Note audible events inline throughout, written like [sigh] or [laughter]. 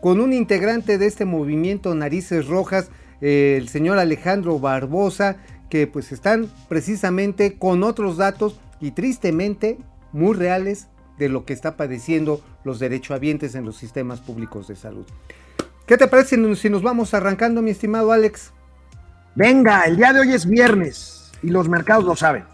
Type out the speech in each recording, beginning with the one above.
con un integrante de este movimiento Narices Rojas, eh, el señor Alejandro Barbosa, que pues están precisamente con otros datos y tristemente muy reales de lo que está padeciendo los derechohabientes en los sistemas públicos de salud. ¿Qué te parece si nos vamos arrancando, mi estimado Alex? Venga, el día de hoy es viernes y los mercados lo saben.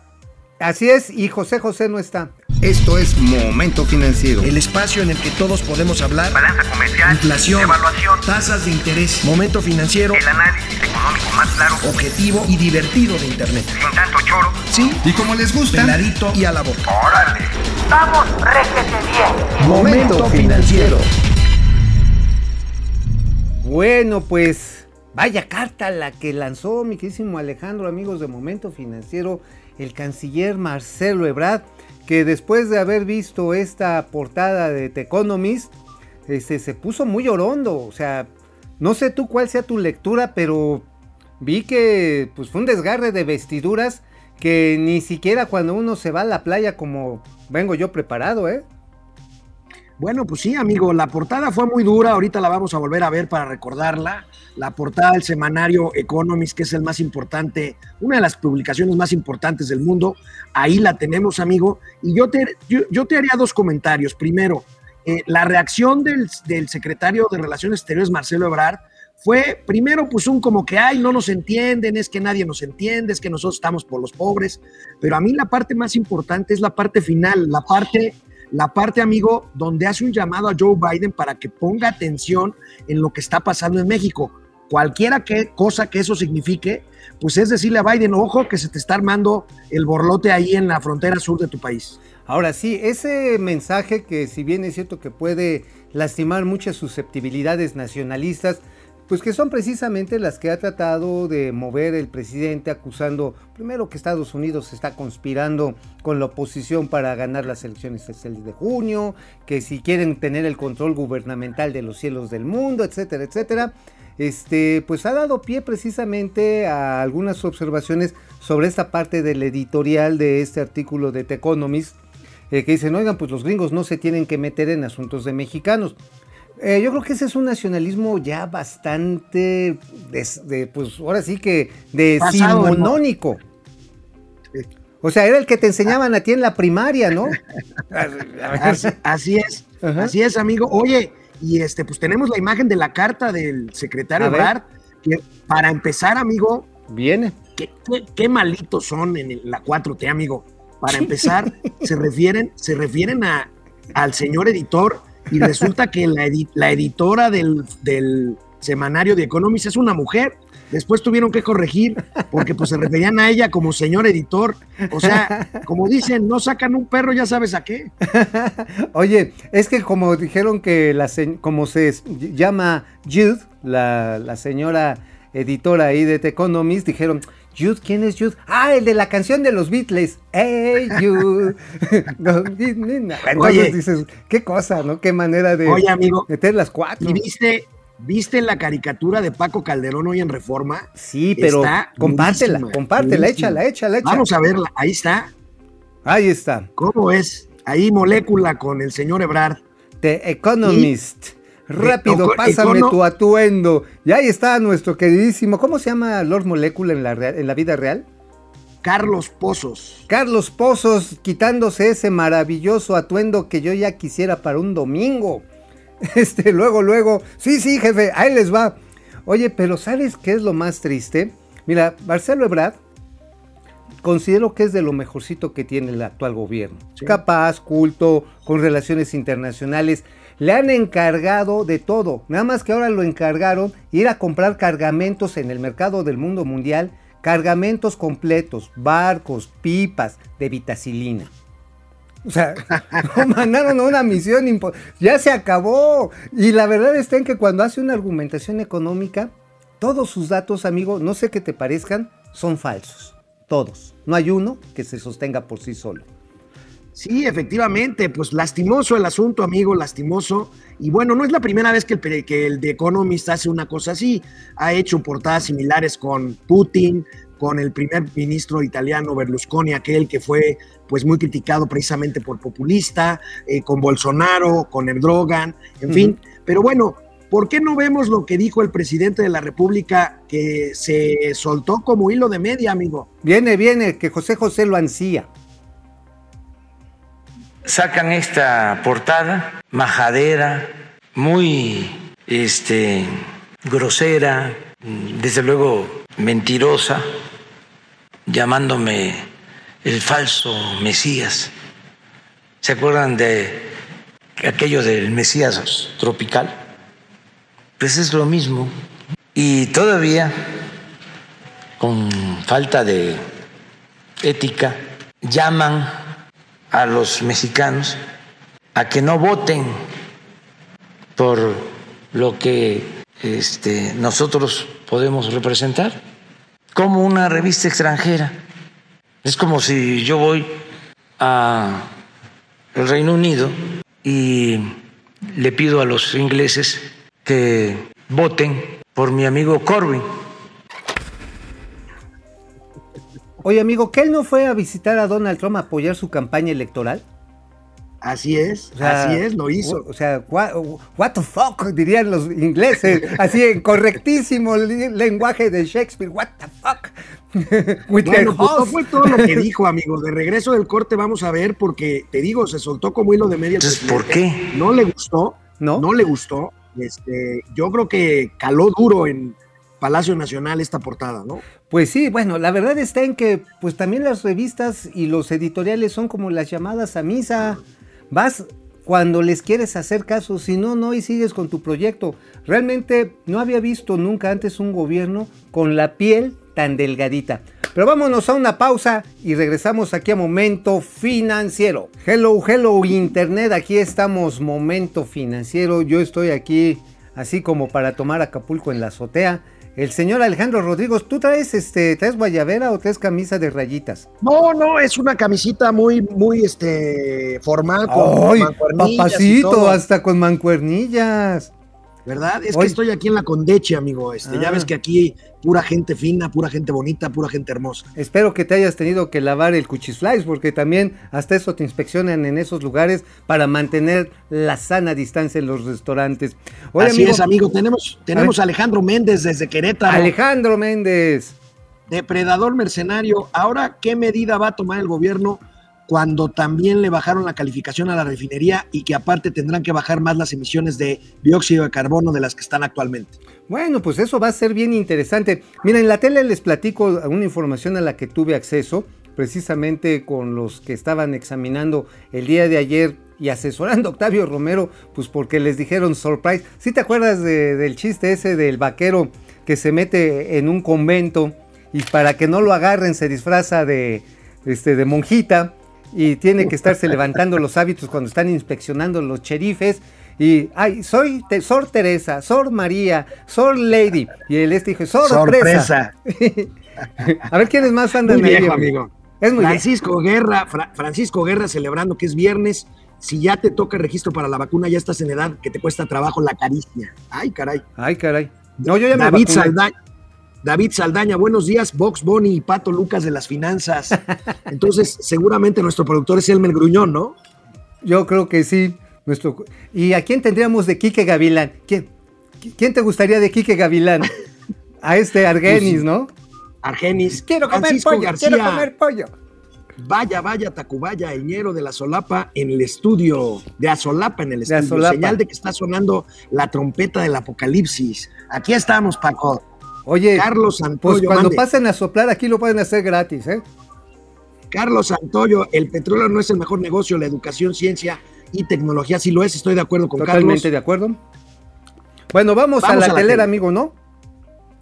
Así es, y José José no está. Esto es Momento Financiero. El espacio en el que todos podemos hablar. Balanza comercial. Inflación. Evaluación. Tasas de interés. Momento Financiero. El análisis económico más claro. Objetivo y divertido de Internet. Sin tanto choro. Sí. Y como les gusta. Peladito y a la boca. ¡Órale! ¡Vamos, réjete bien! Momento Financiero. Bueno, pues vaya carta la que lanzó mi queridísimo Alejandro, amigos de Momento Financiero, el canciller Marcelo Ebrard, que después de haber visto esta portada de The Economist, este, se puso muy orondo. O sea, no sé tú cuál sea tu lectura, pero vi que pues, fue un desgarre de vestiduras que ni siquiera cuando uno se va a la playa como vengo yo preparado, ¿eh? Bueno, pues sí, amigo, la portada fue muy dura, ahorita la vamos a volver a ver para recordarla. La portada del semanario Economist, que es el más importante, una de las publicaciones más importantes del mundo, ahí la tenemos, amigo. Y yo te, yo, te haría dos comentarios. Primero, eh, la reacción del, del, secretario de Relaciones Exteriores, Marcelo Ebrard, fue primero pues un como que, ay, no nos entienden, es que nadie nos entiende, es que nosotros estamos por los pobres. Pero a mí la parte más importante es la parte final, la parte la parte, amigo, donde hace un llamado a Joe Biden para que ponga atención en lo que está pasando en México. Cualquiera que, cosa que eso signifique, pues es decirle a Biden, ojo, que se te está armando el borlote ahí en la frontera sur de tu país. Ahora sí, ese mensaje que si bien es cierto que puede lastimar muchas susceptibilidades nacionalistas, pues que son precisamente las que ha tratado de mover el presidente acusando primero que Estados Unidos está conspirando con la oposición para ganar las elecciones el de junio, que si quieren tener el control gubernamental de los cielos del mundo, etcétera, etcétera. Este, pues ha dado pie precisamente a algunas observaciones sobre esta parte del editorial de este artículo de The Economist, eh, que dicen, oigan, pues los gringos no se tienen que meter en asuntos de mexicanos. Eh, yo creo que ese es un nacionalismo ya bastante, de, pues ahora sí que decimonónico. O sea, era el que te enseñaban a ti en la primaria, ¿no? [laughs] así, es, así es, amigo. Oye, y este, pues tenemos la imagen de la carta del secretario Ebrard, que para empezar, amigo, viene. Qué, qué, malitos son en la 4T, amigo. Para empezar, se refieren, se refieren a, al señor editor y resulta que la, la editora del, del, semanario de Economist es una mujer. Después tuvieron que corregir porque pues se referían a ella como señor editor. O sea, como dicen, no sacan un perro, ya sabes a qué. Oye, es que como dijeron que la como se llama Jude, la, la señora editora ahí de The Economist, dijeron, Jude, ¿quién es Jude? Ah, el de la canción de los Beatles. Hey, Jude. [laughs] Entonces dices, qué cosa, ¿no? Qué manera de Oye, amigo, meter las cuatro. ¿Y viste, viste la caricatura de Paco Calderón hoy en Reforma? Sí, pero compártela, compártela, échala, échala, échala. Vamos a verla, ahí está. Ahí está. ¿Cómo es? Ahí molécula con el señor Ebrard. The Economist. Rápido, pásame tu atuendo. Y ahí está nuestro queridísimo. ¿Cómo se llama Lord Molecula en la, en la vida real? Carlos Pozos. Carlos Pozos quitándose ese maravilloso atuendo que yo ya quisiera para un domingo. [laughs] Este, luego, luego. Sí, sí, jefe, ahí les va. Oye, pero ¿sabes qué es lo más triste? Mira, Marcelo Ebrard considero que es de lo mejorcito que tiene el actual gobierno. Capaz, culto, con relaciones internacionales. Le han encargado de todo. Nada más que ahora lo encargaron ir a comprar cargamentos en el mercado del mundo mundial. Cargamentos completos, barcos, pipas de vitacilina. O sea, [laughs] mandaron a una misión, ya se acabó. Y la verdad está en que cuando hace una argumentación económica, todos sus datos, amigo, no sé qué te parezcan, son falsos. Todos. No hay uno que se sostenga por sí solo. Sí, efectivamente, pues lastimoso el asunto, amigo, lastimoso. Y bueno, no es la primera vez que el, que el The Economist hace una cosa así. Ha hecho portadas similares con Putin, con el primer ministro italiano Berlusconi, aquel que fue pues muy criticado precisamente por populista, eh, con Bolsonaro, con Erdogan, en fin. Pero bueno, ¿Por qué no vemos lo que dijo el presidente de la República que se soltó como hilo de media, amigo? Viene, viene, que José José lo ansía. Sacan esta portada majadera, muy este, grosera, desde luego mentirosa, llamándome el falso Mesías. ¿Se acuerdan de aquello del Mesías tropical? Pues es lo mismo. Y todavía, con falta de ética, llaman a los mexicanos a que no voten por lo que este, nosotros podemos representar, como una revista extranjera. Es como si yo voy a el Reino Unido y le pido a los ingleses que voten por mi amigo Corbyn. Oye, amigo, ¿que él no fue a visitar a Donald Trump a apoyar su campaña electoral? Así es, O sea, así es, lo hizo. O sea, what, what the fuck, dirían los ingleses, [laughs] así en correctísimo lenguaje de Shakespeare, what the fuck. [laughs] With Bueno, pues no fue todo lo que [laughs] dijo, amigo. De regreso del corte vamos a ver, porque te digo, se soltó como hilo de media. Entonces, ¿por qué? No le gustó, ¿No? no le gustó. Este, yo creo que caló duro en Palacio Nacional esta portada, ¿no? Pues sí, bueno, la verdad está en que pues también las revistas y los editoriales son como las llamadas a misa. Vas cuando les quieres hacer caso, si no, no y sigues con tu proyecto. Realmente no había visto nunca antes un gobierno con la piel tan delgadita. Pero vámonos a una pausa y regresamos aquí a Momento Financiero. Hello, hello Internet, aquí estamos Momento Financiero. Yo estoy aquí así como para tomar Acapulco en la azotea. El señor Alejandro Rodríguez, ¿tú traes este, traes guayabera o traes camisa de rayitas? No, no, es una camisita muy, muy este, formal. con ¡Ay, mancuernillas y papacito! todo, Hasta con mancuernillas. ¿Verdad? Es Oye. que estoy aquí en la Condeche, amigo. Este, Ya Ah. ves que aquí pura gente fina, pura gente bonita, pura gente hermosa. Espero que te hayas tenido que lavar el cuchiflies porque también hasta eso te inspeccionan en esos lugares para mantener la sana distancia en los restaurantes. Así amigo, es, amigo. Tenemos, tenemos a Alejandro Méndez desde Querétaro. Alejandro Méndez. Depredador mercenario. Ahora, ¿qué medida va a tomar el gobierno cuando también le bajaron la calificación a la refinería y que aparte tendrán que bajar más las emisiones de dióxido de carbono de las que están actualmente? Bueno, pues eso va a ser bien interesante. Mira, en la tele les platico una información a la que tuve acceso, precisamente con los que estaban examinando el día de ayer y asesorando a Octavio Romero, pues porque les dijeron surprise. ¿Sí te acuerdas de- del chiste ese del vaquero que se mete en un convento y para que no lo agarren se disfraza de, este, de monjita y tiene que estarse levantando los hábitos cuando están inspeccionando los cherifes? Y, ay, soy Te- Sor Teresa, Sor María, Sor Lady. Y el este dijo, sorpresa. [laughs] A ver quiénes más andan Muy ahí, viejo, amigo. Es muy bien. Francisco Guerra, Fra- Francisco Guerra celebrando que es viernes. Si ya te toca el registro para la vacuna, ya estás en edad que te cuesta trabajo la caricia. Ay, caray. Ay, caray. No, yo ya me David. Saldaña. David Saldaña, buenos días, Box Bonnie y Pato Lucas de las finanzas. [laughs] Entonces, seguramente nuestro productor es Elmer Gruñón, ¿no? Yo creo que sí. Nuestro... ¿Y a quién tendríamos de Quique Gavilán? ¿Quién, quién te gustaría de Quique Gavilán? A este Argenis, Pues, ¿no? Argenis. Quiero comer Francisco pollo, García. quiero comer pollo. Vaya, vaya, Tacubaya, el ñero de la Solapa en el estudio, de Azolapa en el estudio. Señal de que está sonando la trompeta del apocalipsis. Aquí estamos, Paco. Oye, Carlos pues Santoyo, cuando mande. pasen a soplar aquí lo pueden hacer gratis, ¿eh? Carlos Santoyo, el petróleo no es el mejor negocio, la educación, ciencia y tecnología sí lo es, estoy de acuerdo con Totalmente Carlos. de acuerdo. Bueno, vamos, Vamos a la a la telera, tele. amigo, ¿no?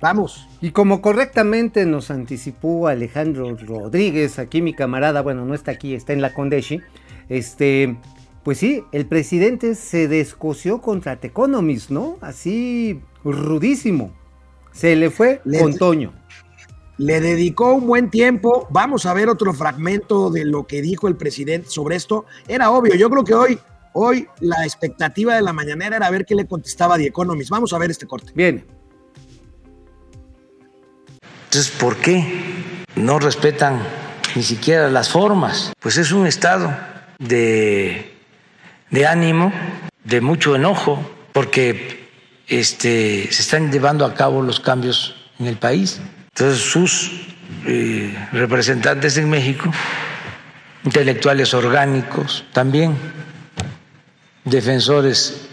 Vamos. Y como correctamente nos anticipó Alejandro Rodríguez, aquí mi camarada, bueno, no está aquí, está en la Condeshi, este, pues sí, el presidente se descoció contra The Economist, ¿no? Así rudísimo. Se le fue Le- con Toño. Le dedicó un buen tiempo. Vamos a ver otro fragmento de lo que dijo el presidente sobre esto. Era obvio, yo creo que hoy, hoy la expectativa de la mañanera era ver qué le contestaba The Economist. Vamos a ver este corte. Viene. Entonces, ¿por qué no respetan ni siquiera las formas? Pues es un estado de, de ánimo, de mucho enojo, porque este, se están llevando a cabo los cambios en el país. Entonces sus eh, representantes en México, intelectuales orgánicos también, defensores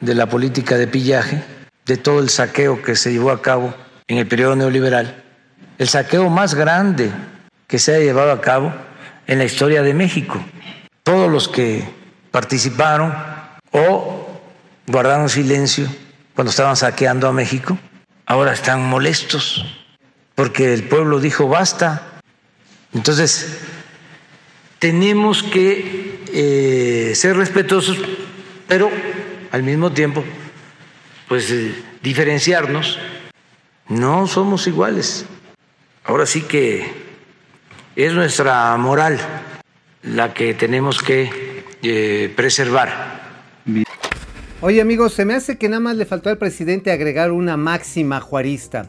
de la política de pillaje, de todo el saqueo que se llevó a cabo en el periodo neoliberal, el saqueo más grande que se ha llevado a cabo en la historia de México. Todos los que participaron o guardaron silencio cuando estaban saqueando a México, ahora están molestos porque el pueblo dijo basta. Entonces, tenemos que eh, ser respetuosos, pero al mismo tiempo, pues eh, diferenciarnos. No somos iguales. Ahora sí que es nuestra moral la que tenemos que eh, preservar. Oye amigos, se me hace que nada más le faltó al presidente agregar una máxima juarista.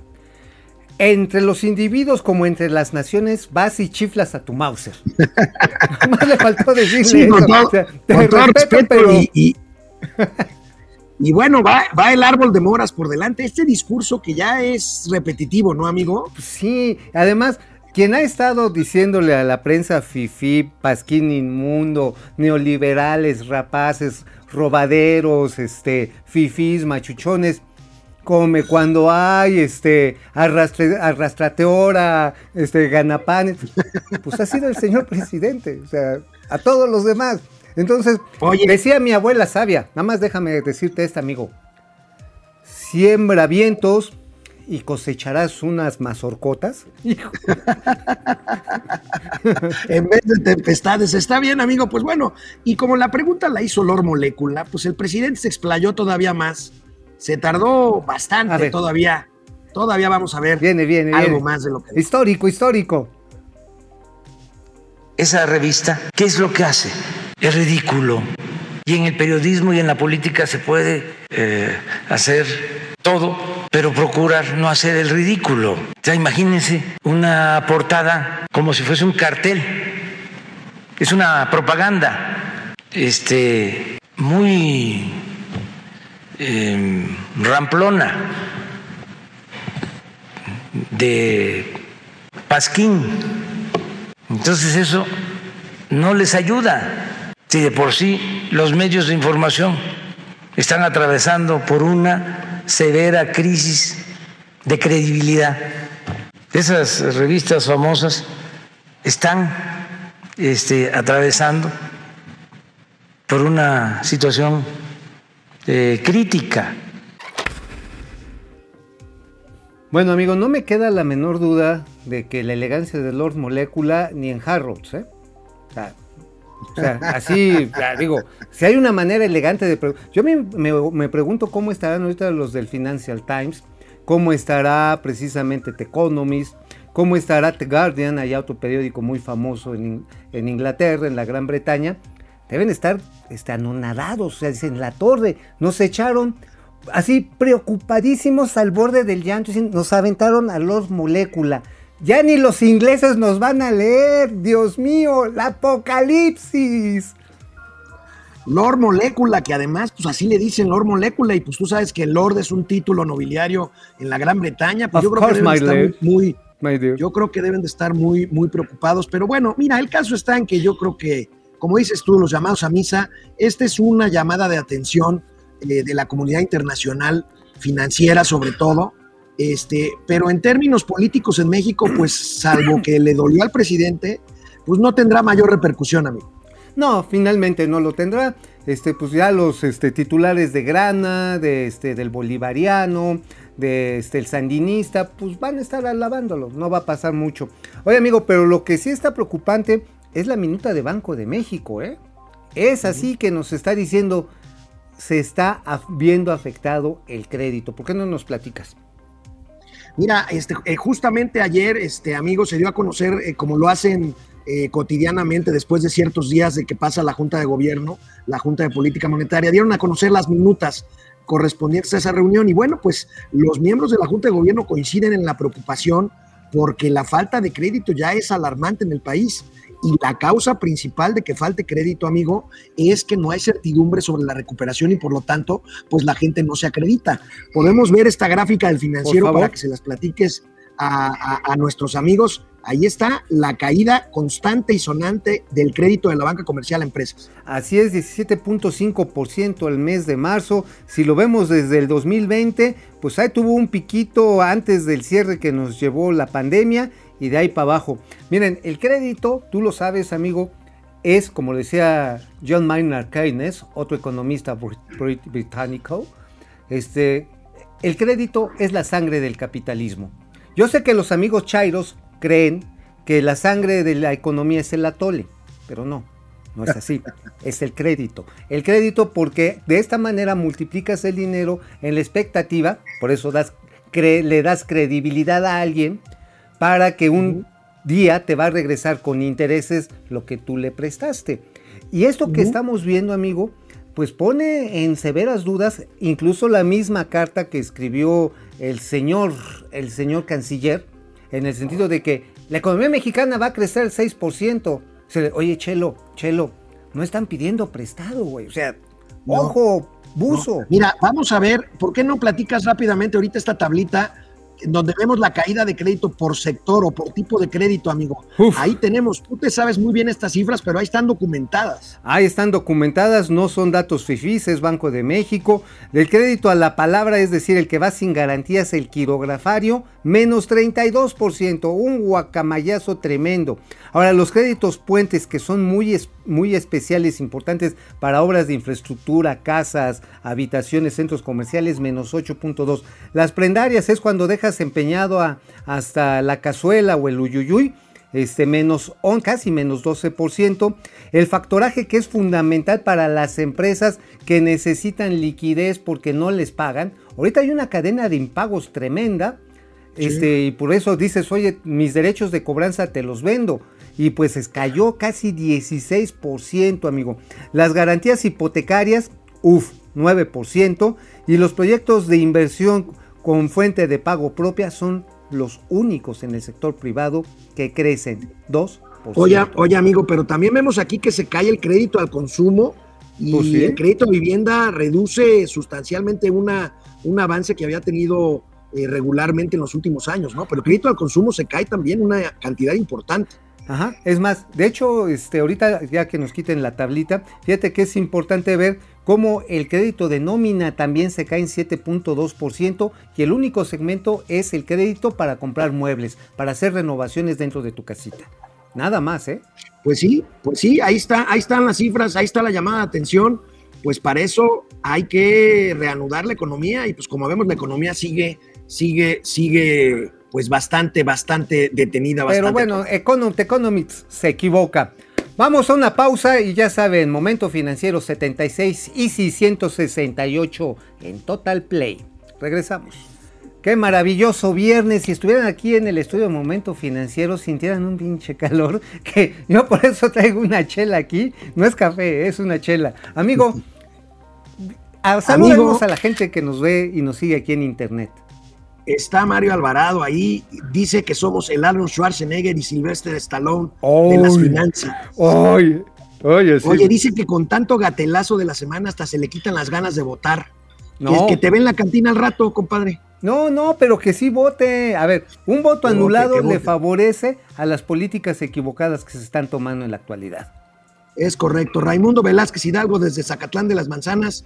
Entre los individuos como entre las naciones, vas y chiflas a tu Mauser. [laughs] nada más le faltó decirle Sí, eso. con todo, O sea, te con todo respeto, respeto pero- y, y- y bueno, va, va el árbol de moras por delante. Este discurso que ya es repetitivo, ¿no, amigo? Sí, además, quien ha estado diciéndole a la prensa fifí, pasquín inmundo, neoliberales, rapaces, robaderos, este, fifís, machuchones, come cuando hay, este, arrastre, arrastrateora, este, ganapanes, pues ha sido el señor presidente, o sea, a todos los demás. Entonces, Oye. decía mi abuela sabia, nada más déjame decirte esta, amigo. Siembra vientos y cosecharás unas mazorcotas. Hijo, [laughs] En vez de tempestades. Está bien, amigo. Pues bueno, y como la pregunta la hizo Lord Molécula, pues el presidente se explayó todavía más. Se tardó bastante todavía. Todavía vamos a ver Viene, viene, algo viene. más de lo que. Histórico, histórico. Esa revista, ¿qué es lo que hace? Es ridículo. Y en el periodismo y en la política se puede eh, hacer todo, pero procurar no hacer el ridículo. O sea, imagínense una portada como si fuese un cartel. Es una propaganda este, muy eh, ramplona de Pasquín. Entonces eso no les ayuda. Si de por sí los medios de información están atravesando por una severa crisis de credibilidad. Esas revistas famosas están este, atravesando por una situación eh, crítica. Bueno, amigo, no me queda la menor duda de que la elegancia de Lord Molecula ni en Harrods, ¿eh? O sea, o sea, así, digo, si hay una manera elegante de... Yo me, me- me pregunto cómo estarán ahorita los del Financial Times, cómo estará precisamente The Economist, cómo estará The Guardian, hay otro periódico muy famoso en, en Inglaterra, en la Gran Bretaña. Deben estar este, anonadados, o sea, dicen, la torre, nos echaron así preocupadísimos al borde del llanto, dicen, nos aventaron a los molécula. Ya ni los ingleses nos van a leer, Dios mío, la apocalipsis. Lord Molécula, que además, pues así le dicen Lord Molécula, y pues tú sabes que Lord es un título nobiliario en la Gran Bretaña, pues Of yo creo que deben estar muy, dear. yo creo que deben de estar muy, muy preocupados. Pero bueno, mira, el caso está en que yo creo que, como dices tú, los llamados a misa, esta es una llamada de atención eh, de la comunidad internacional financiera, sobre todo. Este, pero en términos políticos en México, pues salvo que le dolió al presidente, pues no tendrá mayor repercusión, amigo. No, finalmente no lo tendrá. Este, pues ya los este, titulares de Grana, de este, del Bolivariano, de este, el Sandinista, pues van a estar alabándolo. No va a pasar mucho. Oye, amigo, pero lo que sí está preocupante es la minuta de Banco de México, ¿eh? Es así que nos está diciendo se está viendo afectado el crédito. ¿Por qué no nos platicas? Mira, este, eh, justamente ayer, este amigo, se dio a conocer, eh, como lo hacen eh, cotidianamente después de ciertos días de que pasa la Junta de Gobierno, la Junta de Política Monetaria, dieron a conocer las minutas correspondientes a esa reunión. Y bueno, pues los miembros de la Junta de Gobierno coinciden en la preocupación porque la falta de crédito ya es alarmante en el país. Y la causa principal de que falte crédito, amigo, es que no hay certidumbre sobre la recuperación y por lo tanto, pues la gente no se acredita. Podemos ver esta gráfica del financiero para que se las platiques a, a- a nuestros amigos. Ahí está la caída constante y sonante del crédito de la banca comercial a empresas. Así es, 17.5% el mes de marzo. Si lo vemos desde el 2020, pues ahí tuvo un piquito antes del cierre que nos llevó la pandemia y de ahí para abajo. Miren, el crédito, tú lo sabes, amigo, es, como decía John Maynard Keynes, otro economista br- brit- británico, este, el crédito es la sangre del capitalismo. Yo sé que los amigos chairos creen que la sangre de la economía es el atole, pero no, no es así, [laughs] es el crédito. El crédito porque de esta manera multiplicas el dinero en la expectativa, por eso das, le das credibilidad a alguien para que un día te va a regresar con intereses lo que tú le prestaste. Y esto que estamos viendo, amigo, pues pone en severas dudas incluso la misma carta que escribió el señor, el señor canciller, en el sentido de que la economía mexicana va a crecer el 6%. Se le- Oye, Chelo, Chelo, no están pidiendo prestado, güey. O sea, No. ojo, buzo. Mira, vamos a ver, ¿por qué no platicas rápidamente ahorita esta tablita donde vemos la caída de crédito por sector o por tipo de crédito, amigo? Uf. Ahí tenemos, tú te sabes muy bien estas cifras, pero ahí están documentadas. Ahí están documentadas, no son datos FIFIs, es Banco de México. Del crédito a la palabra, es decir, el que va sin garantías, el quirografario, menos 32%, un guacamayazo tremendo. Ahora, los créditos puentes, que son muy, es- muy especiales, importantes para obras de infraestructura, casas, habitaciones, centros comerciales, menos 8.2. Las prendarias es cuando dejas empeñado a- hasta la cazuela o el uyuyuy, este, menos on, casi menos 12%. El factoraje que es fundamental para las empresas que necesitan liquidez porque no les pagan. Ahorita hay una cadena de impagos tremenda. Este, y por eso dices, oye, mis derechos de cobranza te los vendo. Y pues es- cayó casi 16%, amigo. Las garantías hipotecarias, uff, 9%. Y los proyectos de inversión con fuente de pago propia son los únicos en el sector privado que crecen 2%. Oye, oye, amigo, pero también vemos aquí que se cae el crédito al consumo y Pues sí. el crédito a vivienda reduce sustancialmente una, un avance que había tenido eh, regularmente en los últimos años, ¿no? Pero el crédito al consumo se cae también una cantidad importante. Ajá, es más, de hecho, este, ahorita ya que nos quiten la tablita, fíjate que es importante ver cómo el crédito de nómina también se cae en 7.2% y el único segmento es el crédito para comprar muebles, para hacer renovaciones dentro de tu casita. Nada más, ¿eh? Pues sí, pues sí, ahí está, ahí están las cifras, ahí está la llamada de atención. Pues para eso hay que reanudar la economía y pues como vemos la economía sigue, sigue, sigue pues bastante, bastante detenida. Pero Bastante bueno, Econom Economics se equivoca. Vamos a una pausa y ya saben, Momento Financiero 76 y 668 en Total Play. Regresamos. Qué maravilloso viernes. Si estuvieran aquí en el estudio Momento Financiero, sintieran un pinche calor. Que yo por eso traigo una chela aquí. No es café, es una chela. Amigo, [laughs] a- saludemos a la gente que nos ve y nos sigue aquí en internet. Está Mario Alvarado ahí, dice que somos el Arnold Schwarzenegger y Sylvester Stallone de las finanzas. Oye, oye, sí. Oye, dice que con tanto gatelazo de la semana hasta se le quitan las ganas de votar. No. Que, que te ve en la cantina al rato, compadre. No, no, pero que sí vote. A ver, un voto Que anulado le vote. favorece a las políticas equivocadas que se están tomando en la actualidad. Es correcto. Raimundo Velázquez Hidalgo desde Zacatlán de las Manzanas.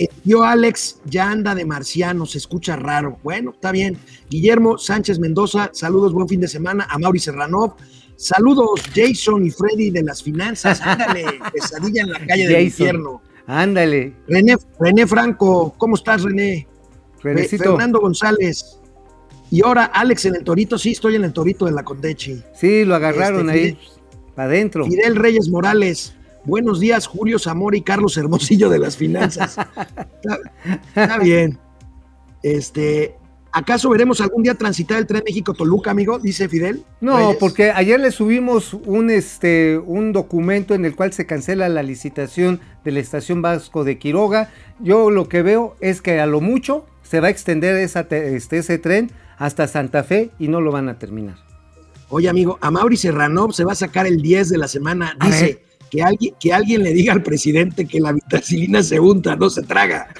El tío Alex ya anda de marciano, se escucha raro. Bueno, está bien. Guillermo Sánchez Mendoza, saludos, buen fin de semana. A Mauri Serranov, saludos Jason y Freddy de las finanzas. Ándale, [laughs] pesadilla en la calle del infierno. Ándale, René, René Franco, ¿cómo estás, René? Renecito. Fernando González. Y ahora Alex en el Torito, sí, estoy en el Torito de la Condechi. Sí, lo agarraron Este, ahí, para adentro. Fidel Reyes Morales. Buenos días, Julio Zamora y Carlos Hermosillo de las finanzas. está, está bien. Este, ¿acaso veremos algún día transitar el tren México-Toluca, amigo? Dice Fidel. No, Reyes. porque ayer le subimos un, este, un documento en el cual se cancela la licitación de la estación Vasco de Quiroga. Yo lo que veo es que a lo mucho se va a extender esa este, ese tren hasta Santa Fe y no lo van a terminar. Oye, amigo, a Mauri Serrano se va a sacar el 10 de la semana. Dice. Que alguien, que alguien le diga al presidente que la vitacilina se unta, no se traga. [laughs]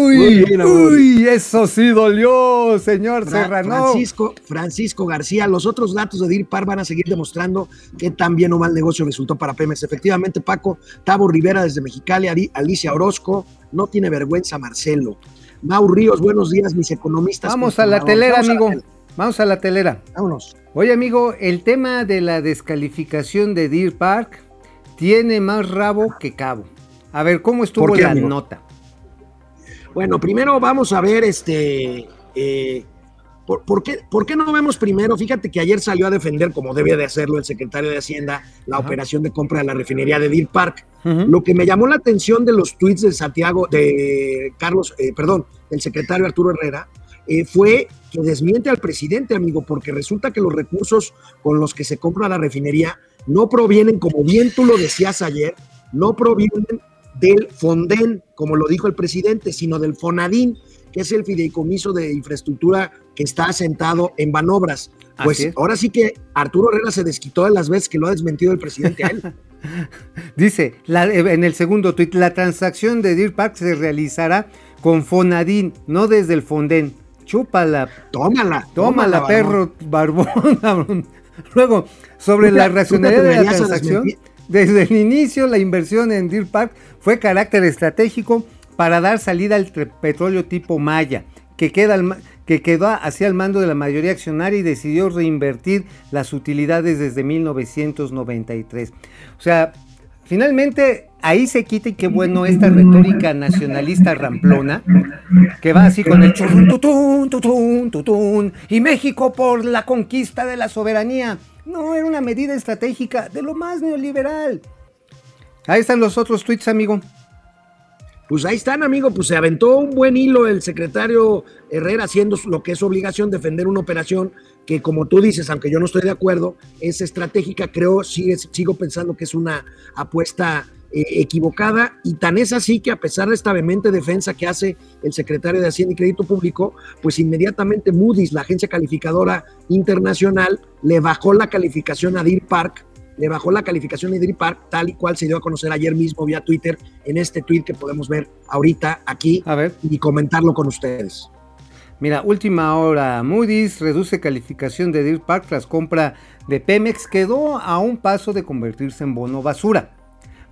Uy, bien, uy, eso sí dolió, señor Fra- Serrano. Francisco, Francisco García, los otros datos de DIR Par van a seguir demostrando que tan bien o mal negocio resultó para Pemex. Efectivamente, Paco, Tavo Rivera desde Mexicali, Alicia Orozco, no tiene vergüenza Marcelo. Mau Ríos, buenos días, mis economistas. Vamos a la telera, Vamos a la amigo. Vamos a la telera. Vámonos. Oye, amigo, el tema de la descalificación de Deer Park tiene más rabo que cabo. A ver, ¿cómo estuvo ¿Por qué, la amigo? nota? Bueno, primero vamos a ver este. eh, ¿por, por qué, por qué no vemos primero? Fíjate que ayer salió a defender, como debe de hacerlo el secretario de Hacienda, la Ajá. operación de compra de la refinería de Deer Park. Lo que me llamó la atención de los tweets de Santiago, de Carlos, eh, perdón, del secretario Arturo Herrera, eh, fue que desmiente al presidente, amigo, porque resulta que los recursos con los que se compra la refinería no provienen, como bien tú lo decías ayer, no provienen del Fonden, como lo dijo el presidente, sino del Fonadín, que es el fideicomiso de infraestructura que está asentado en Banobras. Pues ahora sí que Arturo Herrera se desquitó de las veces que lo ha desmentido el presidente a [laughs] él. Dice la- eh, en el segundo tuit, la transacción de Deer Park se realizará con Fonadín, no desde el Fonden. Chúpala, Tómala. tómala, barbón. [laughs] perro barbón. Luego, sobre la racionalidad de la transacción, desde el inicio la inversión en Deer Park fue carácter estratégico para dar salida al petróleo tipo Maya, que, queda al que quedó hacia el mando de la mayoría accionaria y decidió reinvertir las utilidades desde 1993. O sea, finalmente ahí se quita y qué bueno esta retórica nacionalista ramplona que va así con el churrun tutún, tutún, tutún, y México por la conquista de la soberanía. No, era una medida estratégica de lo más neoliberal. Ahí están los otros tweets, amigo. Pues ahí están, amigo, pues se aventó un buen hilo el secretario Herrera haciendo lo que es obligación, defender una operación que, como tú dices, aunque yo no estoy de acuerdo, es estratégica, creo, sigo pensando que es una apuesta eh, equivocada y tan es así que a pesar de esta vehemente defensa que hace el secretario de Hacienda y Crédito Público, pues inmediatamente Moody's, la agencia calificadora internacional, le bajó la calificación a Deer Park le bajó la calificación a Deer Park, tal y cual se dio a conocer ayer mismo vía Twitter, en este tweet que podemos ver ahorita aquí A ver. y comentarlo con ustedes. Mira, última hora. Moody's reduce calificación de Deer Park tras compra de Pemex. Quedó a un paso de convertirse en bono basura.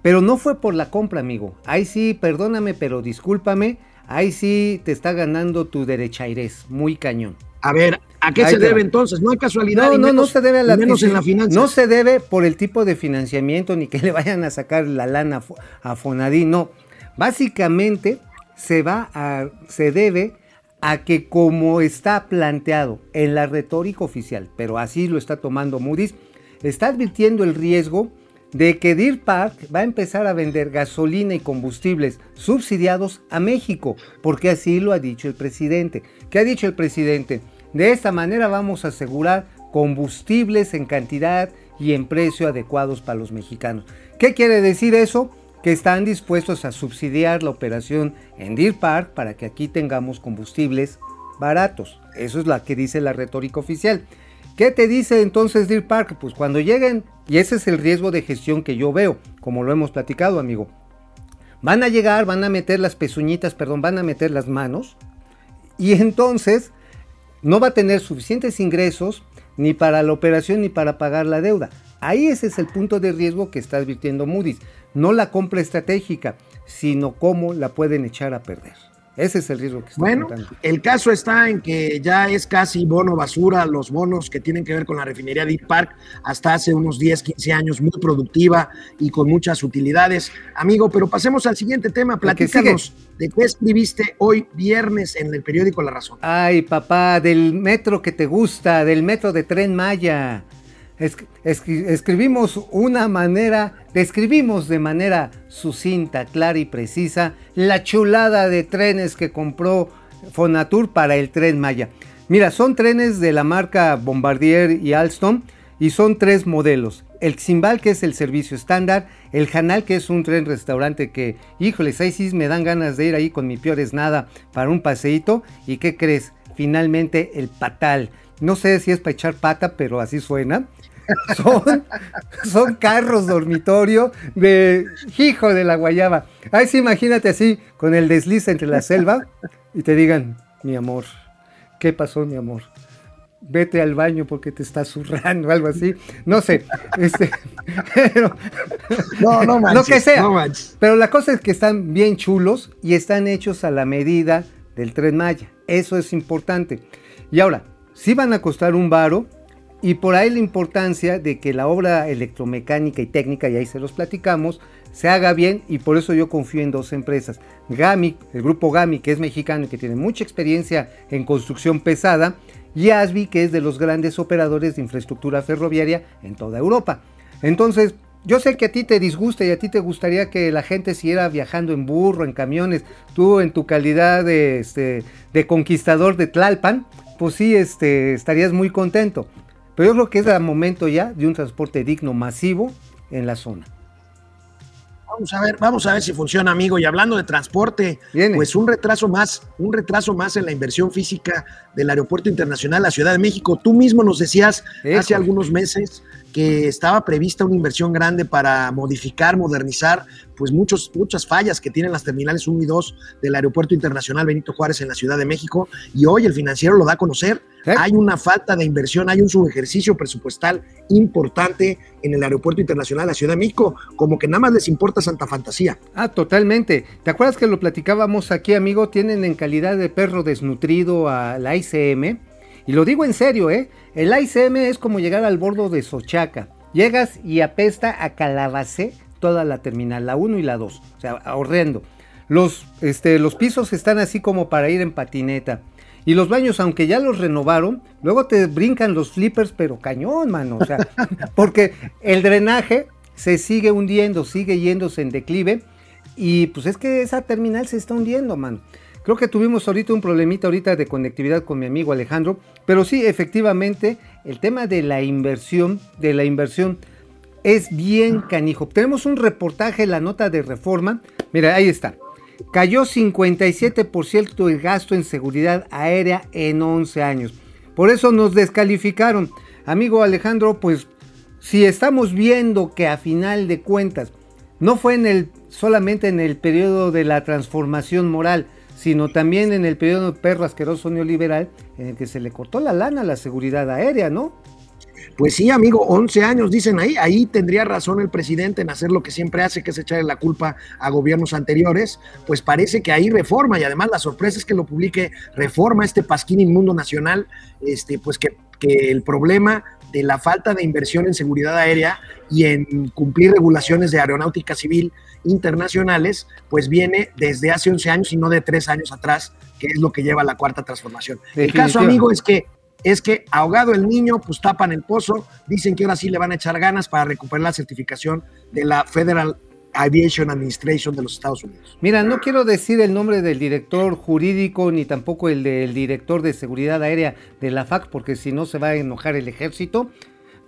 Pero no fue por la compra, amigo. Ahí sí, perdóname, pero discúlpame. Ahí sí te está ganando tu derechairés. Muy cañón. A ver, ¿a qué Ahí se debe va. entonces? No hay casualidad. No, no, no se debe a la menos en la finanza. No se debe por el tipo de financiamiento ni que le vayan a sacar la lana a Fo- a Fonadín, no. Básicamente se va a se debe a que como está planteado en la retórica oficial, pero así lo está tomando Moody's, está advirtiendo el riesgo de que Deer Park va a empezar a vender gasolina y combustibles subsidiados a México, porque así lo ha dicho el presidente. ¿Qué ha dicho el presidente? De esta manera vamos a asegurar combustibles en cantidad y en precio adecuados para los mexicanos. ¿Qué quiere decir eso? Que están dispuestos a subsidiar la operación en Deer Park para que aquí tengamos combustibles baratos. Eso es lo que dice la retórica oficial. ¿Qué te dice entonces Deer Park? Pues cuando lleguen, y ese es el riesgo de gestión que yo veo, como lo hemos platicado, amigo. Van a llegar, van a meter las pezuñitas, perdón, van a meter las manos, y entonces no va a tener suficientes ingresos ni para la operación ni para pagar la deuda. Ahí ese es el punto de riesgo que está advirtiendo Moody's. No la compra estratégica, sino cómo la pueden echar a perder. Ese es el riesgo que está Bueno, contando. el caso está en que ya es casi bono basura los bonos que tienen que ver con la refinería Deep Park hasta hace unos 10, 15 años, muy productiva y con muchas utilidades. Amigo, pero pasemos al siguiente tema. Platícanos de qué escribiste hoy viernes en el periódico La Razón. Ay, papá, del metro que te gusta, del metro de Tren Maya. Es- escri- escribimos una manera, describimos de manera sucinta, clara y precisa la chulada de trenes que compró Fonatur para el Tren Maya. Mira, son trenes de la marca Bombardier y Alstom y son tres modelos. El Ximbal, que es el servicio estándar, el Hanal, que es un tren restaurante que, híjoles, ahí sí me dan ganas de ir ahí con mi peores nada para un paseíto. ¿Y qué crees? Finalmente el Patal. No sé si es para echar pata, pero así suena. [laughs] Son, son carros dormitorio de hijo de la guayaba. Ahí sí, imagínate así, con el desliz entre la selva y te digan, mi amor, ¿qué pasó, mi amor? Vete al baño porque te está zurrando, algo así. No sé. Este, [laughs] pero, No, no manches. lo que sea. no. Pero la cosa es que están bien chulos y están hechos a la medida del tren Maya. Eso es importante. Y ahora, sí van a costar un varo y por ahí la importancia de que la obra electromecánica y técnica, y ahí se los platicamos, se haga bien y por eso yo confío en dos empresas. GAMI, el grupo GAMI, que es mexicano y que tiene mucha experiencia en construcción pesada, y ASBI, que es de los grandes operadores de infraestructura ferroviaria en toda Europa. Entonces, yo sé que a ti te disgusta y a ti te gustaría que la gente siguiera viajando en burro, en camiones. Tú en tu calidad de, este, de conquistador de Tlalpan, pues sí, este, estarías muy contento. Pero yo creo que es el momento ya de un transporte digno, masivo en la zona. Vamos a ver, vamos a ver si funciona, amigo. Y hablando de transporte, Viene. pues un retraso más, un retraso más en la inversión física del Aeropuerto Internacional La Ciudad de México. Tú mismo nos decías hace algunos meses que estaba prevista una inversión grande para modificar, modernizar, pues muchos, muchas fallas que tienen las terminales 1 y 2 del Aeropuerto Internacional Benito Juárez en la Ciudad de México. Y hoy el financiero lo da a conocer. ¿Eh? Hay una falta de inversión, hay un subejercicio presupuestal importante en el Aeropuerto Internacional de la Ciudad de México, como que nada más les importa Santa Fantasía. Ah, totalmente. ¿Te acuerdas que lo platicábamos aquí, amigo? Tienen en calidad de perro desnutrido a la ICM. Y lo digo en serio, ¿eh? El ICM es como llegar al bordo de Sochaca. Llegas y apesta a calabacé toda la terminal, la 1 y la 2. O sea, horrendo. Los, este, los pisos están así como para ir en patineta. Y los baños, aunque ya los renovaron, luego te brincan los flippers, pero cañón, mano. O sea, [laughs] porque el drenaje se sigue hundiendo, sigue yéndose en declive. Y pues es que esa terminal se está hundiendo, mano. Creo que tuvimos ahorita un problemita ahorita de conectividad con mi amigo Alejandro, pero sí, efectivamente, el tema de la inversión, de la inversión es bien canijo. Tenemos un reportaje en la nota de reforma. Mira, ahí está. Cayó 57% el gasto en seguridad aérea en 11 años. Por eso nos descalificaron. Amigo Alejandro, pues si estamos viendo que a final de cuentas no fue en el solamente en el periodo de la transformación moral, sino también en el periodo perro asqueroso neoliberal en el que se le cortó la lana a la seguridad aérea, ¿no? Pues sí, amigo, 11 años dicen ahí, ahí tendría razón el presidente en hacer lo que siempre hace, que es echarle la culpa a gobiernos anteriores, pues parece que ahí reforma y además la sorpresa es que lo publique reforma este pasquín inmundo nacional, este, pues que, que el problema de la falta de inversión en seguridad aérea y en cumplir regulaciones de aeronáutica civil internacionales, pues viene desde hace 11 años y no de tres años atrás, que es lo que lleva a la cuarta transformación. El caso, amigo, es que es que ahogado el niño, pues tapan el pozo, dicen que ahora sí le van a echar ganas para recuperar la certificación de la Federal Aviation Administration de los Estados Unidos. Mira, no quiero decir el nombre del director jurídico ni tampoco el del director de seguridad aérea de la FAC, porque si no se va a enojar el ejército.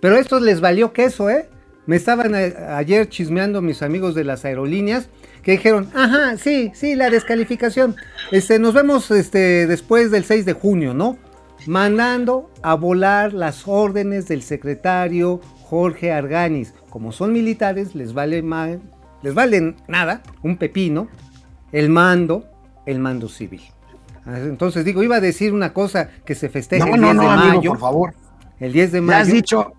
Pero a estos les valió queso, ¿eh? Me estaban ayer chismeando mis amigos de las aerolíneas que dijeron, ajá, sí, sí, la descalificación. Este, nos vemos este, después del 6 de junio, ¿no? Mandando a volar las órdenes del secretario Jorge Arganis. Como son militares, les vale ma- les vale nada, un pepino, el mando, el mando civil. Entonces digo, iba a decir una cosa que se festeja No, el no, 10 de no, amigo, mayo. por favor. El 10 de Ya mayo. has dicho,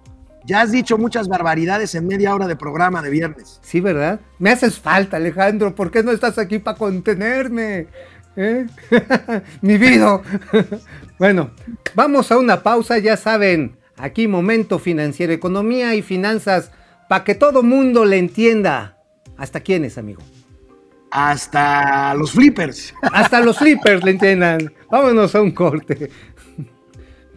ya has dicho muchas barbaridades en media hora de programa de viernes. Sí, ¿verdad? Me haces falta, Alejandro. ¿Por qué no estás aquí para contenerme? ¿Eh? [laughs] Mi vida. [laughs] bueno, vamos a una pausa. Ya saben, aquí momento financiero, economía y finanzas, para que todo mundo le entienda. ¿Hasta quiénes, amigo? Hasta los flippers. [laughs] Hasta los flippers le entiendan. Vámonos a un corte.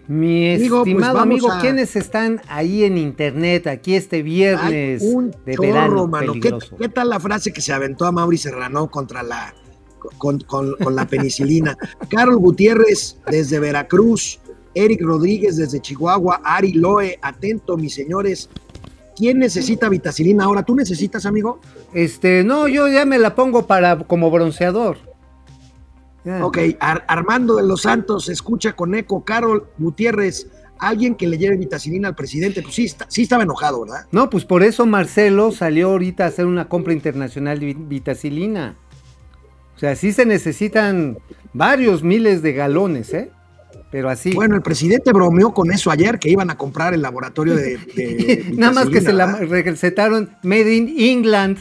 Mi Amigo, pues estimado amigo, a- ¿quiénes están ahí en internet aquí este viernes Ay, un de chorro, verano mano. ¿Qué, qué tal la frase que se aventó a Mauri Serrano contra la con, con- con la penicilina? [laughs] Carol Gutiérrez desde Veracruz. Eric Rodríguez desde Chihuahua, Ari Loe, atento, mis señores. ¿Quién necesita vitacilina ahora? ¿Tú necesitas, amigo? Este, no, yo ya me la pongo para como bronceador. Ya. Ok, Ar- Armando de los Santos, escucha con eco. Carol Gutiérrez, alguien que le lleve vitacilina al presidente. Pues sí, está- sí estaba enojado, ¿verdad? No, pues por eso Marcelo salió ahorita a hacer una compra internacional de vi- vitacilina. O sea, sí se necesitan varios miles de galones, ¿eh? Pero así. Bueno, el presidente bromeó con eso ayer, que iban a comprar el laboratorio de. de [laughs] Nada más que se la recetaron Made in England.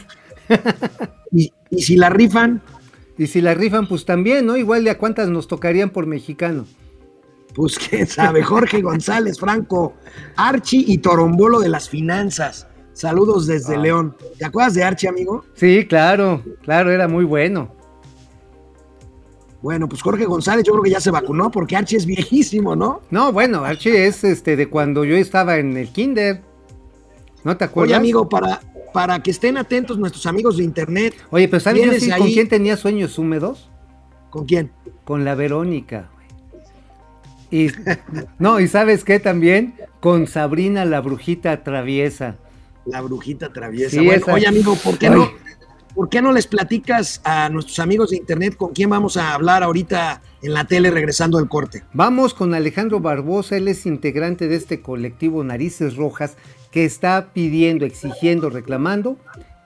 [laughs] Y, y si la rifan, Y si la rifan, pues también, ¿no? Igual de a cuántas nos tocarían por mexicano. pues quién sabe. Jorge González Franco, Archie y Torombolo de las finanzas. Saludos desde Ah. León. ¿Te acuerdas de Archie, amigo? Sí, claro, claro, era muy bueno. Bueno, pues Jorge González, yo creo que ya se vacunó porque Archie es viejísimo, ¿no? No, bueno, Archie es este de cuando yo estaba en el kinder. ¿No te acuerdas? Oye, amigo, para, para que estén atentos nuestros amigos de internet, Oye, pero ¿sabes yo ¿Tienes sí con quién tenía sueños húmedos? ¿con quién? Con la Verónica. Y [laughs] no, y ¿sabes qué también? Con Sabrina la brujita traviesa. La brujita traviesa. Sí, Bueno, esa. oye, amigo, ¿por qué, no, ¿por qué no les platicas a nuestros amigos de internet con quién vamos a hablar ahorita en la tele regresando del corte? Vamos con Alejandro Barbosa, él es integrante de este colectivo Narices Rojas que está pidiendo, exigiendo, reclamando